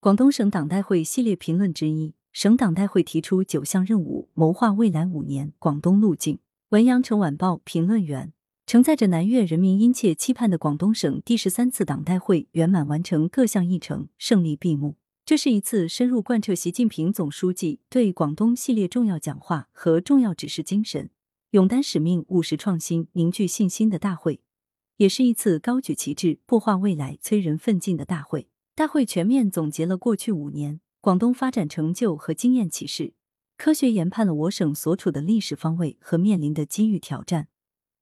广东省党代会系列评论之一，省党代会提出九项任务，谋划未来五年广东路径。文阳城晚报评论员：承载着南粤人民殷切期盼的广东省第十三次党代会圆满完成各项议程，胜利闭幕。这是一次深入贯彻习近平总书记对广东系列重要讲话和重要指示精神，勇担使命、务实创新、凝聚信心的大会，也是一次高举旗帜、擘画未来、催人奋进的大会。大会全面总结了过去五年广东发展成就和经验启示，科学研判了我省所处的历史方位和面临的机遇挑战，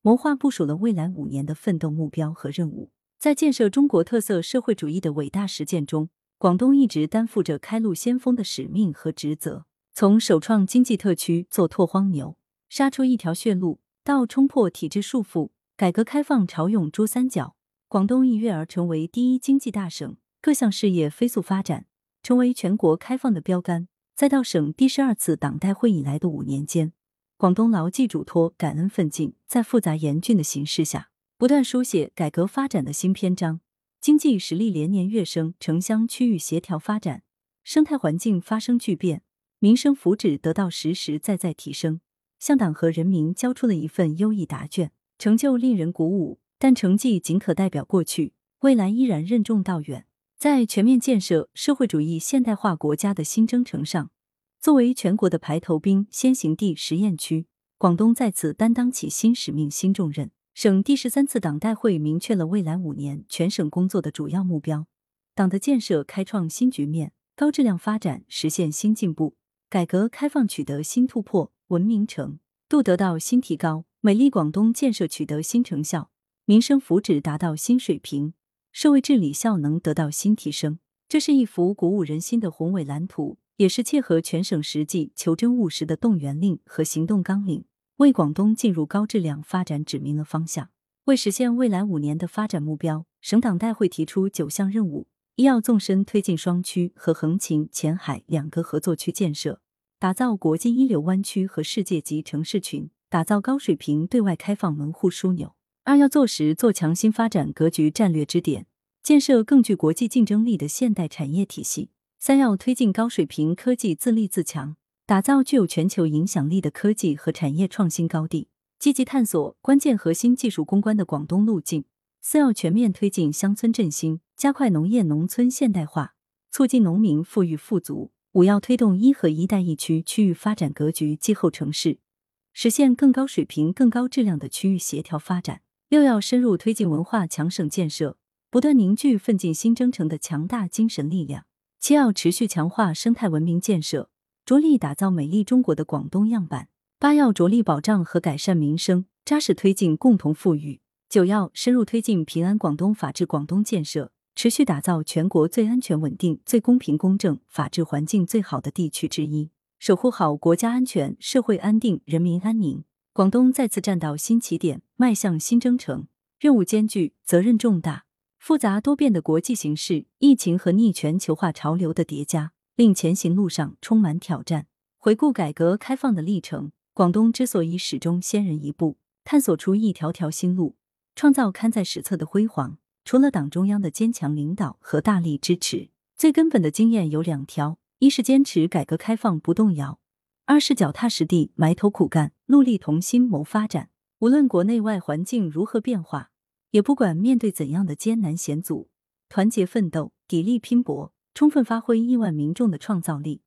谋划部署了未来五年的奋斗目标和任务。在建设中国特色社会主义的伟大实践中，广东一直担负着开路先锋的使命和职责。从首创经济特区、做拓荒牛、杀出一条血路，到冲破体制束缚，改革开放潮涌珠三角，广东一跃而成为第一经济大省。各项事业飞速发展，成为全国开放的标杆。再到省第十二次党代会以来的五年间，广东牢记嘱托，感恩奋进，在复杂严峻的形势下，不断书写改革发展的新篇章。经济实力连年跃升，城乡区域协调发展，生态环境发生巨变，民生福祉得到实实在在提升，向党和人民交出了一份优异答卷，成就令人鼓舞。但成绩仅可代表过去，未来依然任重道远。在全面建设社会主义现代化国家的新征程上，作为全国的排头兵、先行地、实验区，广东再次担当起新使命、新重任。省第十三次党代会明确了未来五年全省工作的主要目标：党的建设开创新局面，高质量发展实现新进步，改革开放取得新突破，文明程度得到新提高，美丽广东建设取得新成效，民生福祉达到新水平。社会治理效能得到新提升，这是一幅鼓舞人心的宏伟蓝图，也是切合全省实际、求真务实的动员令和行动纲领，为广东进入高质量发展指明了方向。为实现未来五年的发展目标，省党代会提出九项任务：一要纵深推进双区和横琴、前海两个合作区建设，打造国际一流湾区和世界级城市群，打造高水平对外开放门户枢纽。二要做实做强新发展格局战略支点，建设更具国际竞争力的现代产业体系。三要推进高水平科技自立自强，打造具有全球影响力的科技和产业创新高地，积极探索关键核心技术攻关的广东路径。四要全面推进乡村振兴，加快农业农村现代化，促进农民富裕富足。五要推动一和一带一区区域发展格局继后城市，实现更高水平、更高质量的区域协调发展。六要深入推进文化强省建设，不断凝聚奋进新征程的强大精神力量。七要持续强化生态文明建设，着力打造美丽中国的广东样板。八要着力保障和改善民生，扎实推进共同富裕。九要深入推进平安广东、法治广东建设，持续打造全国最安全稳定、最公平公正、法治环境最好的地区之一，守护好国家安全、社会安定、人民安宁。广东再次站到新起点，迈向新征程，任务艰巨，责任重大。复杂多变的国际形势、疫情和逆全球化潮流的叠加，令前行路上充满挑战。回顾改革开放的历程，广东之所以始终先人一步，探索出一条条新路，创造刊在史册的辉煌，除了党中央的坚强领导和大力支持，最根本的经验有两条：一是坚持改革开放不动摇。二是脚踏实地、埋头苦干、戮力同心谋发展。无论国内外环境如何变化，也不管面对怎样的艰难险阻，团结奋斗、砥砺拼搏，充分发挥亿万民众的创造力，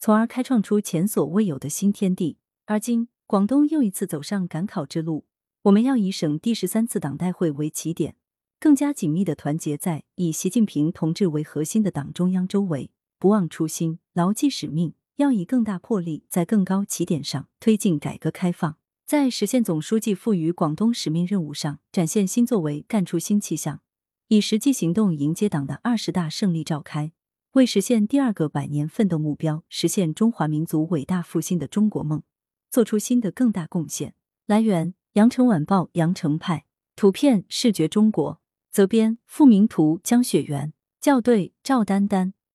从而开创出前所未有的新天地。而今，广东又一次走上赶考之路，我们要以省第十三次党代会为起点，更加紧密的团结在以习近平同志为核心的党中央周围，不忘初心，牢记使命。要以更大魄力，在更高起点上推进改革开放，在实现总书记赋予广东使命任务上展现新作为，干出新气象，以实际行动迎接党的二十大胜利召开，为实现第二个百年奋斗目标，实现中华民族伟大复兴的中国梦，做出新的更大贡献。来源：羊城晚报羊城派，图片：视觉中国，责编：付明图，江雪源，校对：赵丹丹。